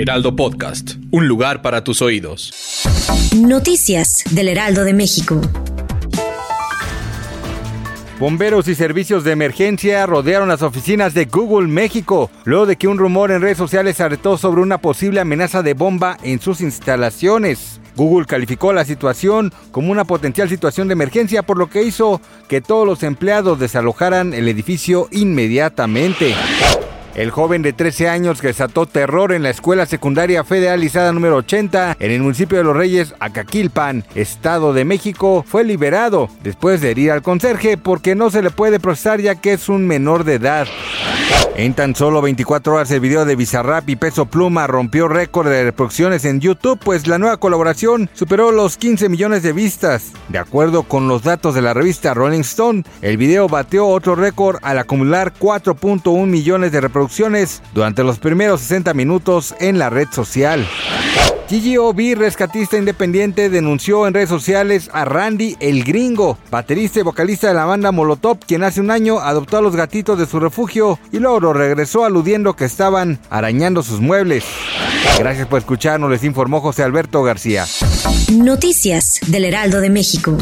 Heraldo Podcast, un lugar para tus oídos. Noticias del Heraldo de México. Bomberos y servicios de emergencia rodearon las oficinas de Google México, luego de que un rumor en redes sociales alertó sobre una posible amenaza de bomba en sus instalaciones. Google calificó la situación como una potencial situación de emergencia, por lo que hizo que todos los empleados desalojaran el edificio inmediatamente. El joven de 13 años que desató terror en la escuela secundaria federalizada número 80 en el municipio de Los Reyes, Acaquilpan, Estado de México, fue liberado después de herir al conserje porque no se le puede procesar ya que es un menor de edad. En tan solo 24 horas el video de Bizarrap y Peso Pluma rompió récord de reproducciones en YouTube, pues la nueva colaboración superó los 15 millones de vistas. De acuerdo con los datos de la revista Rolling Stone, el video bateó otro récord al acumular 4.1 millones de reproducciones durante los primeros 60 minutos en la red social. Gigi Obi, rescatista independiente, denunció en redes sociales a Randy el Gringo, baterista y vocalista de la banda Molotov, quien hace un año adoptó a los gatitos de su refugio y luego regresó aludiendo que estaban arañando sus muebles. Gracias por escucharnos, les informó José Alberto García. Noticias del Heraldo de México.